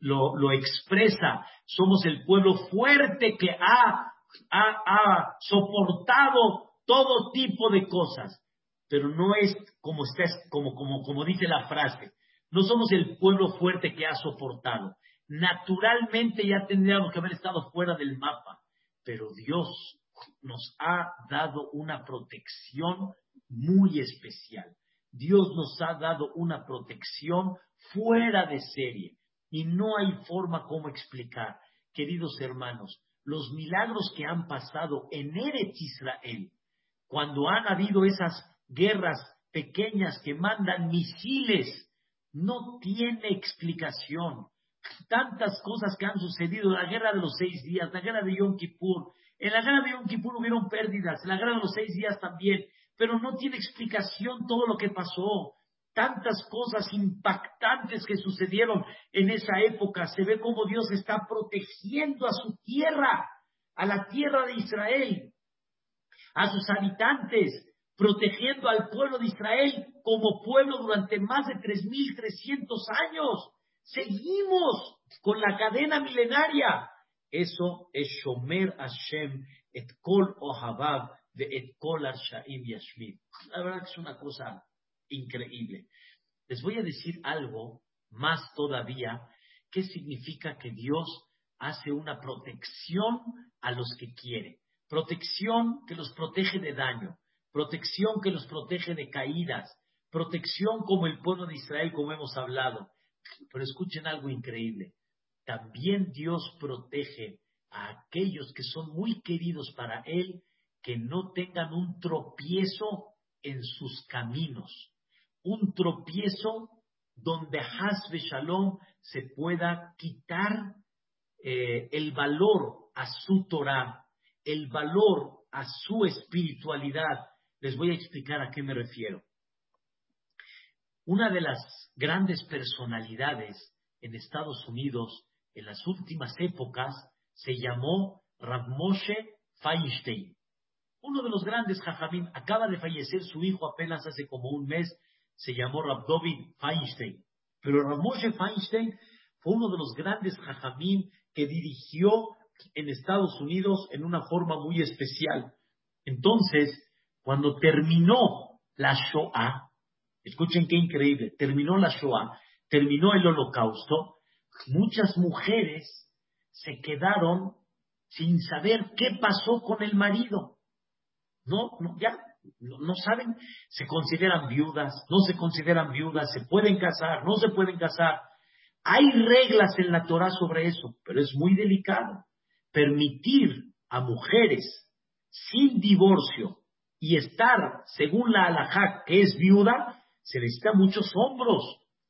lo, expresa. Somos el pueblo fuerte que ha, ha, soportado todo tipo de cosas. Pero no es como, está, como, como, como dice la frase. No somos el pueblo fuerte que ha soportado. Naturalmente ya tendríamos que haber estado fuera del mapa. Pero Dios nos ha dado una protección muy especial. Dios nos ha dado una protección fuera de serie. Y no hay forma como explicar, queridos hermanos, los milagros que han pasado en Eretz Israel, cuando han habido esas guerras pequeñas que mandan misiles, no tiene explicación. Tantas cosas que han sucedido, la guerra de los seis días, la guerra de Yom Kippur, en la guerra de Yom Kippur hubieron pérdidas, en la guerra de los seis días también, pero no tiene explicación todo lo que pasó. Tantas cosas impactantes que sucedieron en esa época. Se ve cómo Dios está protegiendo a su tierra, a la tierra de Israel, a sus habitantes, protegiendo al pueblo de Israel como pueblo durante más de 3.300 años. Seguimos con la cadena milenaria. Eso es Shomer Hashem et Kol Ohabab de et Kol Arshaim Yashmid. La verdad que es una cosa increíble. Les voy a decir algo más todavía. ¿Qué significa que Dios hace una protección a los que quiere? Protección que los protege de daño, protección que los protege de caídas, protección como el pueblo de Israel, como hemos hablado. Pero escuchen algo increíble. También Dios protege a aquellos que son muy queridos para Él, que no tengan un tropiezo en sus caminos, un tropiezo donde Hasbe Shalom se pueda quitar eh, el valor a su Torah, el valor a su espiritualidad. Les voy a explicar a qué me refiero. Una de las grandes personalidades en Estados Unidos en las últimas épocas se llamó Rav Moshe Feinstein. Uno de los grandes jajamín acaba de fallecer su hijo apenas hace como un mes, se llamó Rav Feinstein. Pero Rav Feinstein fue uno de los grandes jajamín que dirigió en Estados Unidos en una forma muy especial. Entonces, cuando terminó la Shoah, escuchen qué increíble, terminó la Shoah, terminó el holocausto, muchas mujeres se quedaron sin saber qué pasó con el marido. No, no ya no, saben, se consideran viudas, no se consideran viudas, se pueden casar, no se pueden casar. Hay reglas en la Torah sobre eso, pero es muy delicado. Permitir a mujeres sin divorcio y estar, según la halajá, que es viuda, se necesita muchos hombros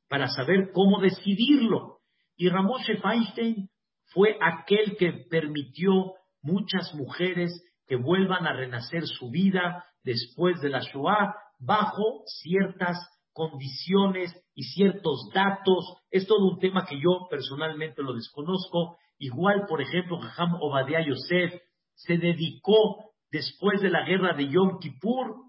para saber cómo decidirlo. Y Ramoshe Feinstein fue aquel que permitió muchas mujeres que vuelvan a renacer su vida después de la Shoah bajo ciertas condiciones y ciertos datos. Es todo un tema que yo personalmente lo desconozco. Igual, por ejemplo, Jajam Obadiah Yosef se dedicó después de la guerra de Yom Kippur,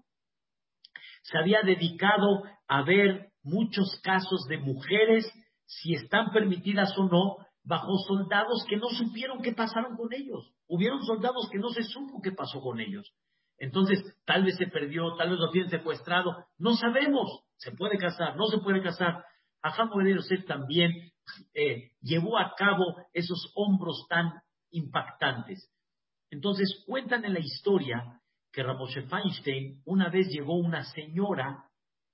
se había dedicado a ver muchos casos de mujeres si están permitidas o no bajo soldados que no supieron qué pasaron con ellos. Hubieron soldados que no se supo qué pasó con ellos. Entonces, tal vez se perdió, tal vez lo tienen secuestrado, no sabemos. Se puede casar, no se puede casar. Ajam Yosef también eh, llevó a cabo esos hombros tan impactantes. Entonces, cuentan en la historia que Ramoshe Feinstein una vez llegó una señora,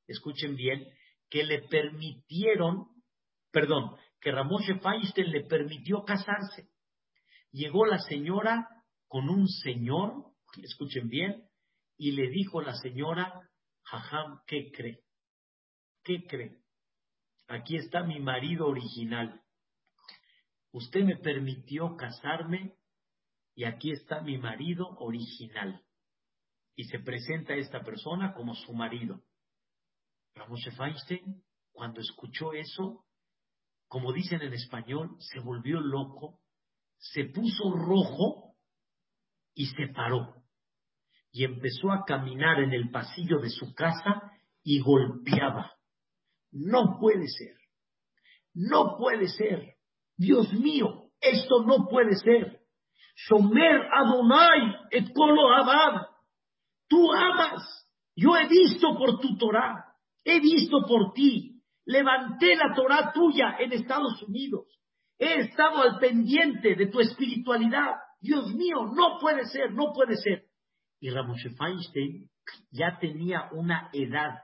escuchen bien, que le permitieron perdón, que Ramoshe Feinstein le permitió casarse. Llegó la señora con un señor, escuchen bien, y le dijo la señora, Jajam, ¿qué cree? ¿Qué cree? Aquí está mi marido original. Usted me permitió casarme y aquí está mi marido original. Y se presenta esta persona como su marido. Ramoshe Feinstein, cuando escuchó eso, como dicen en español, se volvió loco, se puso rojo y se paró. Y empezó a caminar en el pasillo de su casa y golpeaba. No puede ser. No puede ser. Dios mío, esto no puede ser. Shomer Adonai et Kolo Abad. Tú amas. Yo he visto por tu Torah. He visto por ti. Levanté la Torah tuya en Estados Unidos. He estado al pendiente de tu espiritualidad. Dios mío, no puede ser, no puede ser. Y Ramoshe Feinstein ya tenía una edad,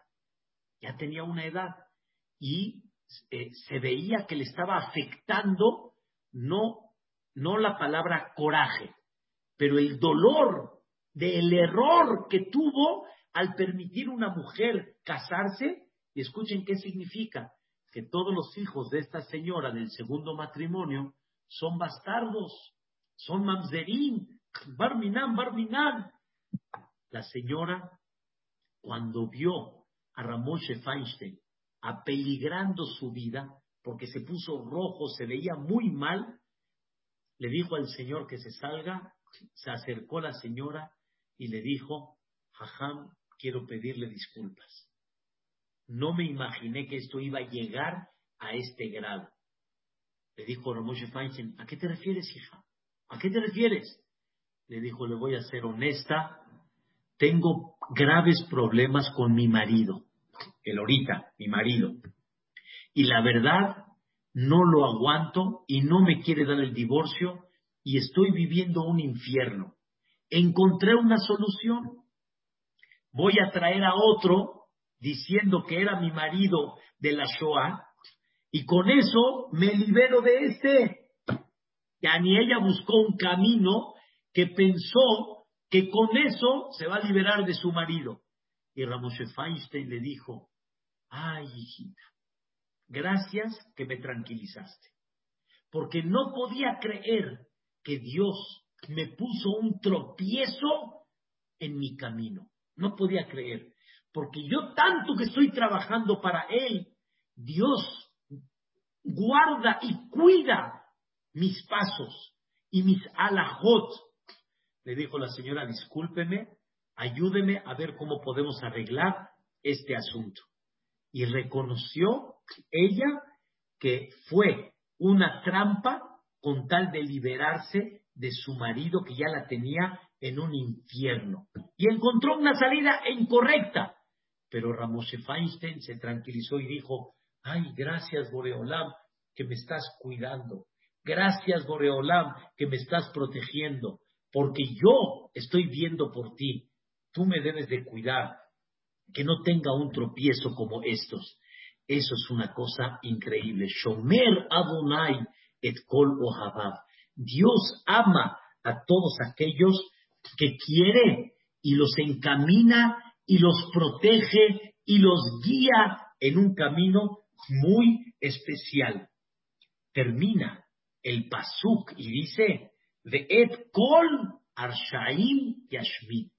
ya tenía una edad. Y eh, se veía que le estaba afectando no, no la palabra coraje, pero el dolor del error que tuvo al permitir una mujer casarse. Y escuchen qué significa que todos los hijos de esta señora del segundo matrimonio son bastardos, son mamzerín, barminan, barminan. La señora, cuando vio a Ramoshe Feinstein apeligrando su vida, porque se puso rojo, se veía muy mal, le dijo al Señor que se salga, se acercó la señora y le dijo, Jajam, quiero pedirle disculpas. No me imaginé que esto iba a llegar a este grado. Le dijo Ramoshe Feinstein, ¿a qué te refieres, hija? ¿A qué te refieres? Le dijo, le voy a ser honesta, tengo graves problemas con mi marido el ahorita, mi marido. Y la verdad, no lo aguanto y no me quiere dar el divorcio y estoy viviendo un infierno. Encontré una solución. Voy a traer a otro diciendo que era mi marido de la Shoah y con eso me libero de este. Ya ni buscó un camino que pensó que con eso se va a liberar de su marido. Y Ramoshe Feinstein le dijo, ay hijita, gracias que me tranquilizaste, porque no podía creer que Dios me puso un tropiezo en mi camino. No podía creer, porque yo tanto que estoy trabajando para Él, Dios guarda y cuida mis pasos y mis alajot. Le dijo la señora, discúlpeme, ayúdeme a ver cómo podemos arreglar este asunto. Y reconoció ella que fue una trampa con tal de liberarse de su marido que ya la tenía en un infierno. Y encontró una salida incorrecta. Pero Ramoshe Feinstein se tranquilizó y dijo, ay, gracias Boreolam que me estás cuidando. Gracias Boreolam que me estás protegiendo. Porque yo estoy viendo por ti tú me debes de cuidar, que no tenga un tropiezo como estos. Eso es una cosa increíble. Shomer Adonai et kol ohabav. Dios ama a todos aquellos que quiere y los encamina y los protege y los guía en un camino muy especial. Termina el pasuk y dice, de et kol arshaim yashmid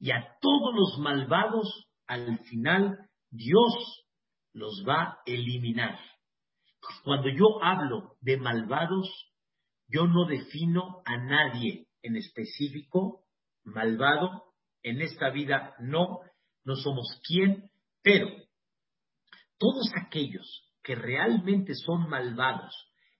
y a todos los malvados al final Dios los va a eliminar. Cuando yo hablo de malvados, yo no defino a nadie en específico malvado. En esta vida no, no somos quien, pero todos aquellos que realmente son malvados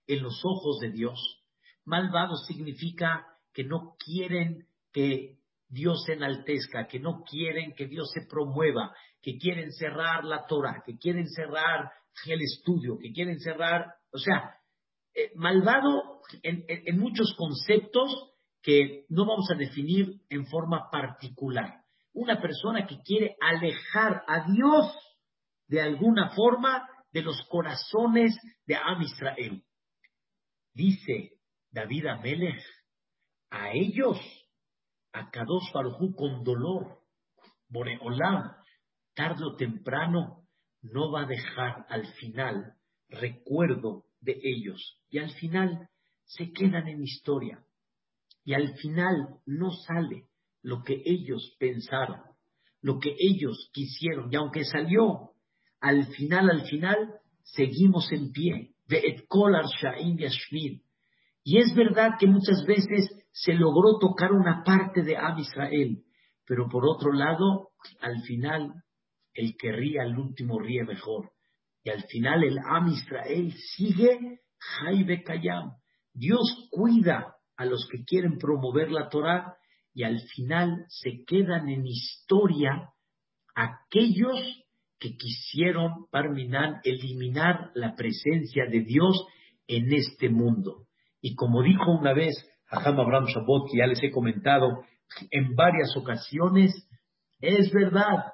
en los ojos de Dios, malvados significa que no quieren que Dios enaltezca, que no quieren que Dios se promueva, que quieren cerrar la Torah, que quieren cerrar el estudio, que quieren cerrar, o sea, eh, malvado en, muchos conceptos que no vamos a definir en forma particular. Una persona que quiere alejar a Dios de alguna forma de los corazones de Am Israel. Dice David Amelech, a ellos a Kadosh Barujú con dolor. Boreolam, tarde o temprano, no va a dejar al final recuerdo de ellos. Y al final se quedan en historia. Y al final no sale lo que ellos pensaron, lo que ellos quisieron. Y aunque salió, al final, al final, seguimos en pie. Sha'im Yashvil. Y es verdad que muchas veces se logró tocar una parte de Am Israel, pero por otro lado, al final, el que ríe al último ríe mejor. Y al final el Am Israel sigue Jaibe Kayam. Dios cuida a los que quieren promover la Torah y al final se quedan en historia aquellos que quisieron, eliminar la presencia de Dios en este mundo. Y como dijo una vez Ham Abraham Shabot, que ya les he comentado en varias ocasiones, es verdad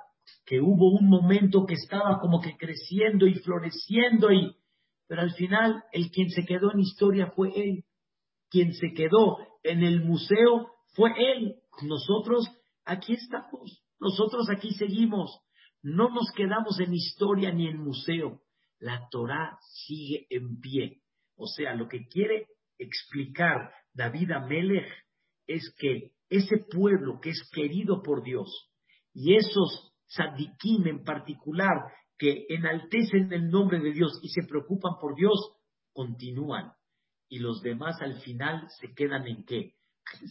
que hubo un momento que estaba como que creciendo y floreciendo, y, pero al final el quien se quedó en historia fue él. Quien se quedó en el museo fue él. Nosotros aquí estamos, nosotros aquí seguimos. No nos quedamos en historia ni en museo. La Torah sigue en pie. O sea, lo que quiere explicar David Amelech es que ese pueblo que es querido por Dios y esos tzadikim en particular que enaltecen el nombre de Dios y se preocupan por Dios, continúan. Y los demás al final se quedan en qué?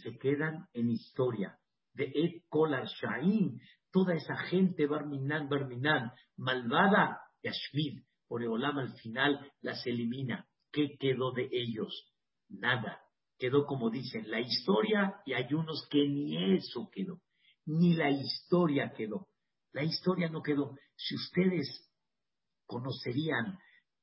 Se quedan en historia. De Ed Kolar Shaim, toda esa gente, Barminan, Barminan, malvada, Yashmid, Oreolam al final las elimina. ¿Qué quedó de ellos? Nada. Quedó como dicen, la historia y hay unos que ni eso quedó, ni la historia quedó. La historia no quedó. Si ustedes conocerían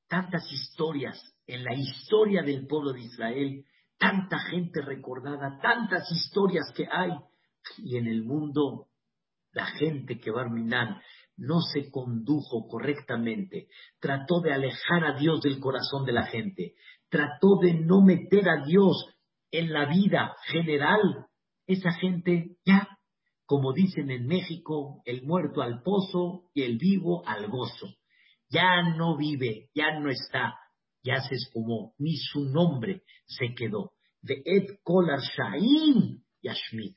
tantas historias en la historia del pueblo de Israel, tanta gente recordada, tantas historias que hay, y en el mundo la gente que Barminan no se condujo correctamente, trató de alejar a Dios del corazón de la gente, trató de no meter a Dios en la vida general, esa gente ya, como dicen en México, el muerto al pozo y el vivo al gozo. Ya no vive, ya no está, ya se espumó, ni su nombre se quedó. De Ed Kolar Shaim Yashmid.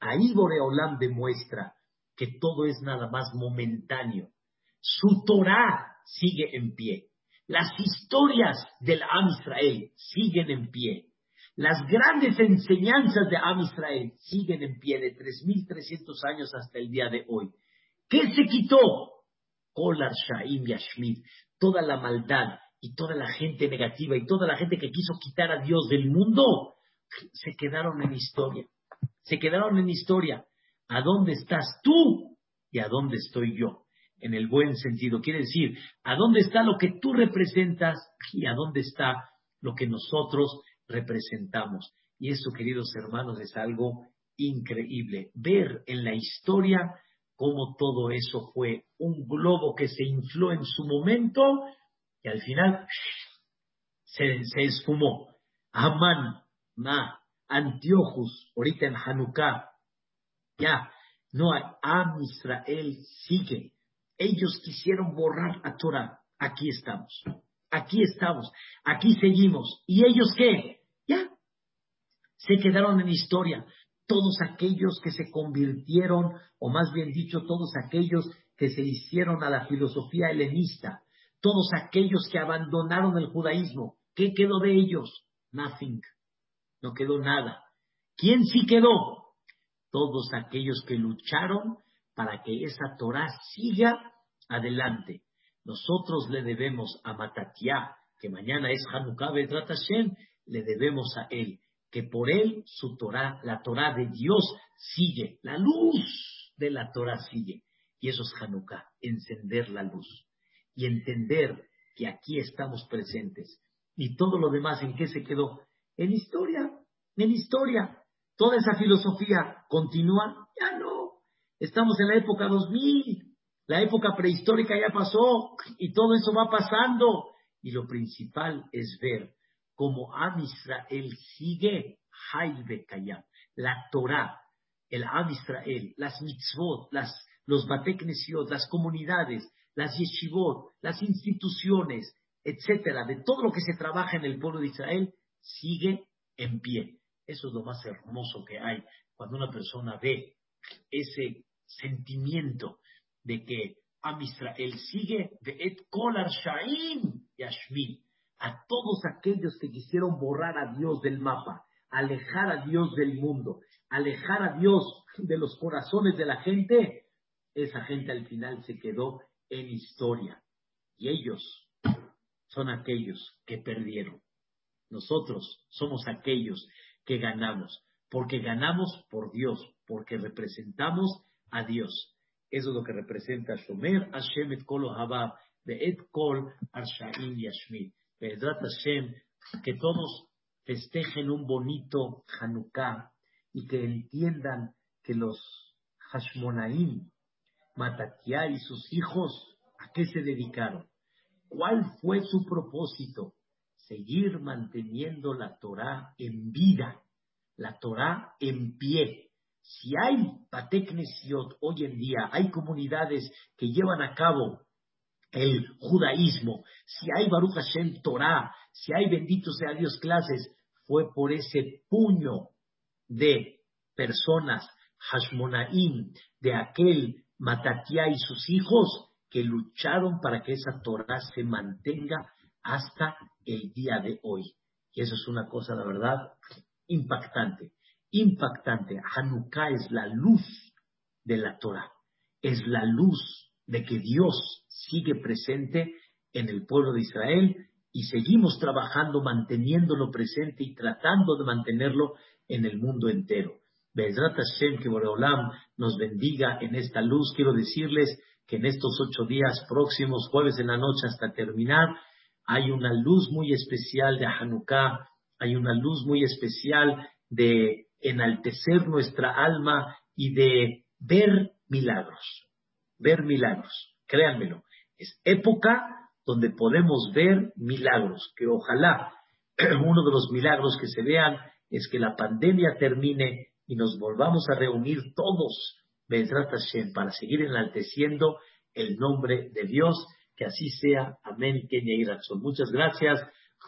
Ahí Boreolam demuestra que todo es nada más momentáneo. Su Torah sigue en pie. Las historias del Am Israel siguen en pie. Las grandes enseñanzas de Am Israel siguen en pie de 3.300 años hasta el día de hoy. ¿Qué se quitó? Kolar Shaim Yashmid, toda la maldad y toda la gente negativa y toda la gente que quiso quitar a Dios del mundo, se quedaron en historia. Se quedaron en historia. ¿A dónde estás tú y a dónde estoy yo? En el buen sentido. Quiere decir, ¿a dónde está lo que tú representas y a dónde está lo que nosotros representamos? Y eso, queridos hermanos, es algo increíble. Ver en la historia cómo todo eso fue un globo que se infló en su momento y al final se, se esfumó. Amán, Ma, Antiochus, ahorita en Hanukkah, ya, no hay. Am Israel sigue. Ellos quisieron borrar a Torah. Aquí estamos. Aquí estamos. Aquí seguimos. ¿Y ellos qué? Ya. Se quedaron en historia. Todos aquellos que se convirtieron, o más bien dicho, todos aquellos que se hicieron a la filosofía helenista, todos aquellos que abandonaron el judaísmo, ¿qué quedó de ellos? Nothing. No quedó nada. ¿Quién sí quedó? todos aquellos que lucharon para que esa Torah siga adelante. Nosotros le debemos a Matatiá, que mañana es Hanukkah Bedrat Hashem, le debemos a él, que por él su Torah, la Torah de Dios sigue, la luz de la Torah sigue. Y eso es Hanukkah, encender la luz y entender que aquí estamos presentes. Y todo lo demás, ¿en qué se quedó? En historia, en historia toda esa filosofía continúa, ya no. Estamos en la época 2000, la época prehistórica ya pasó y todo eso va pasando. Y lo principal es ver cómo Am Israel sigue Haibe Kayam, la Torah, el Am Israel, las mitzvot, las, los bateknesiot, las comunidades, las yeshivot, las instituciones, etcétera, de todo lo que se trabaja en el pueblo de Israel, sigue en pie. Eso es lo más hermoso que hay cuando una persona ve ese sentimiento de que Am Israel sigue de Et Kolar Shaim Yashmi a todos aquellos que quisieron borrar a Dios del mapa, alejar a Dios del mundo, alejar a Dios de los corazones de la gente, esa gente al final se quedó en historia. Y ellos son aquellos que perdieron. Nosotros somos aquellos que ganamos, porque ganamos por Dios, porque representamos a Dios. Eso es lo que representa Shomer Hashem et Kol de Et Kol Arshaim Yashmi. Hashem, que todos festejen un bonito Hanukkah y que entiendan que los Hashmonaim, Matatia y sus hijos, ¿a qué se dedicaron? ¿Cuál fue su propósito? Seguir manteniendo la Torah en vida, la Torah en pie. Si hay Pateknesiot hoy en día, hay comunidades que llevan a cabo el judaísmo, si hay Baruch Hashem Torah, si hay bendito sea Dios clases, fue por ese puño de personas, Hashmonaim, de aquel Matatia y sus hijos, que lucharon para que esa Torah se mantenga hasta el día de hoy. Y eso es una cosa, la verdad, impactante. Impactante. Hanukkah es la luz de la Torah. Es la luz de que Dios sigue presente en el pueblo de Israel y seguimos trabajando, manteniéndolo presente y tratando de mantenerlo en el mundo entero. Bezrat Hashem, que Boreolam nos bendiga en esta luz. Quiero decirles que en estos ocho días próximos, jueves en la noche hasta terminar, hay una luz muy especial de Hanukkah, hay una luz muy especial de enaltecer nuestra alma y de ver milagros, ver milagros, créanmelo. Es época donde podemos ver milagros, que ojalá uno de los milagros que se vean es que la pandemia termine y nos volvamos a reunir todos, para seguir enalteciendo el nombre de Dios, que así sea. Amén. Kenia. Muchas gracias,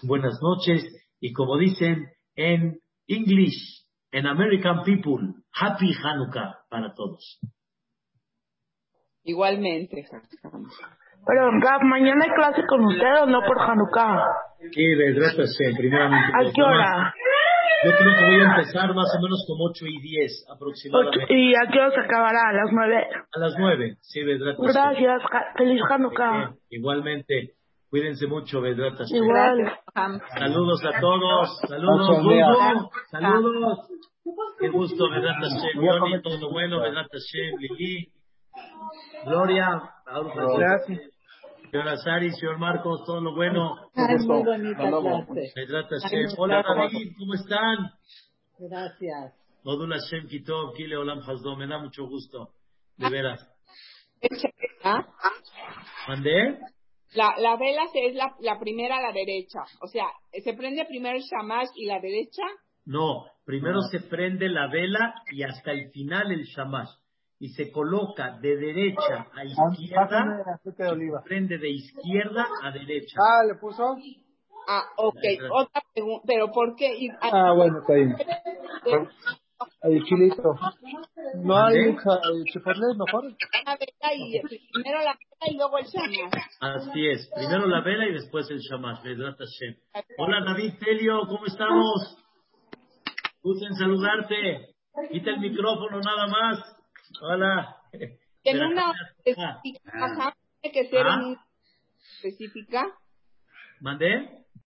buenas noches, y como dicen en English, en American People, Happy Hanukkah para todos. Igualmente. Pero, Gab, ¿mañana hay clase con usted o no por Hanukkah? Sí, de primeramente. ¿A qué hora? Yo creo que voy a empezar más o menos como 8 y 10 aproximadamente. ¿Y a qué hora se acabará? ¿A las 9? A las 9, sí. Gracias, feliz Hanukkah. igualmente, cuídense mucho, Vedrat. Igual. Saludos a todos, saludos, Bulbo, saludos. Qué gusto, Vedrat Hashem, todo lo bueno, Vedrat Hashem, Lili. Gloria, Gracias. Señora Sari, señor Marcos, todo lo bueno. muy bonita clase. Hola David, ¿cómo están? Gracias. Modul Hashem Kitov, Kile Olam Hazdom, me da mucho gusto, de veras. ¿Mandé? La, la vela es la, la primera a la derecha. O sea, ¿se prende primero el shamash y la derecha? No, primero se prende la vela y hasta el final el shamash y se coloca de derecha a izquierda, se prende de izquierda a derecha. Ah, ¿le puso? Ah, ok. Otra pregunta, pero ¿por qué? Ah, bueno, está bien. Ahí, chilito. No hay chipotle, mejor. La vela y primero la vela y luego el shamash. Así es, primero la vela y después el shamash. Hola David Telio, ¿cómo estamos? Gusto en saludarte. Quita el micrófono nada más. Hola. En una específica, tiene que ser una específica. ¿Mandé?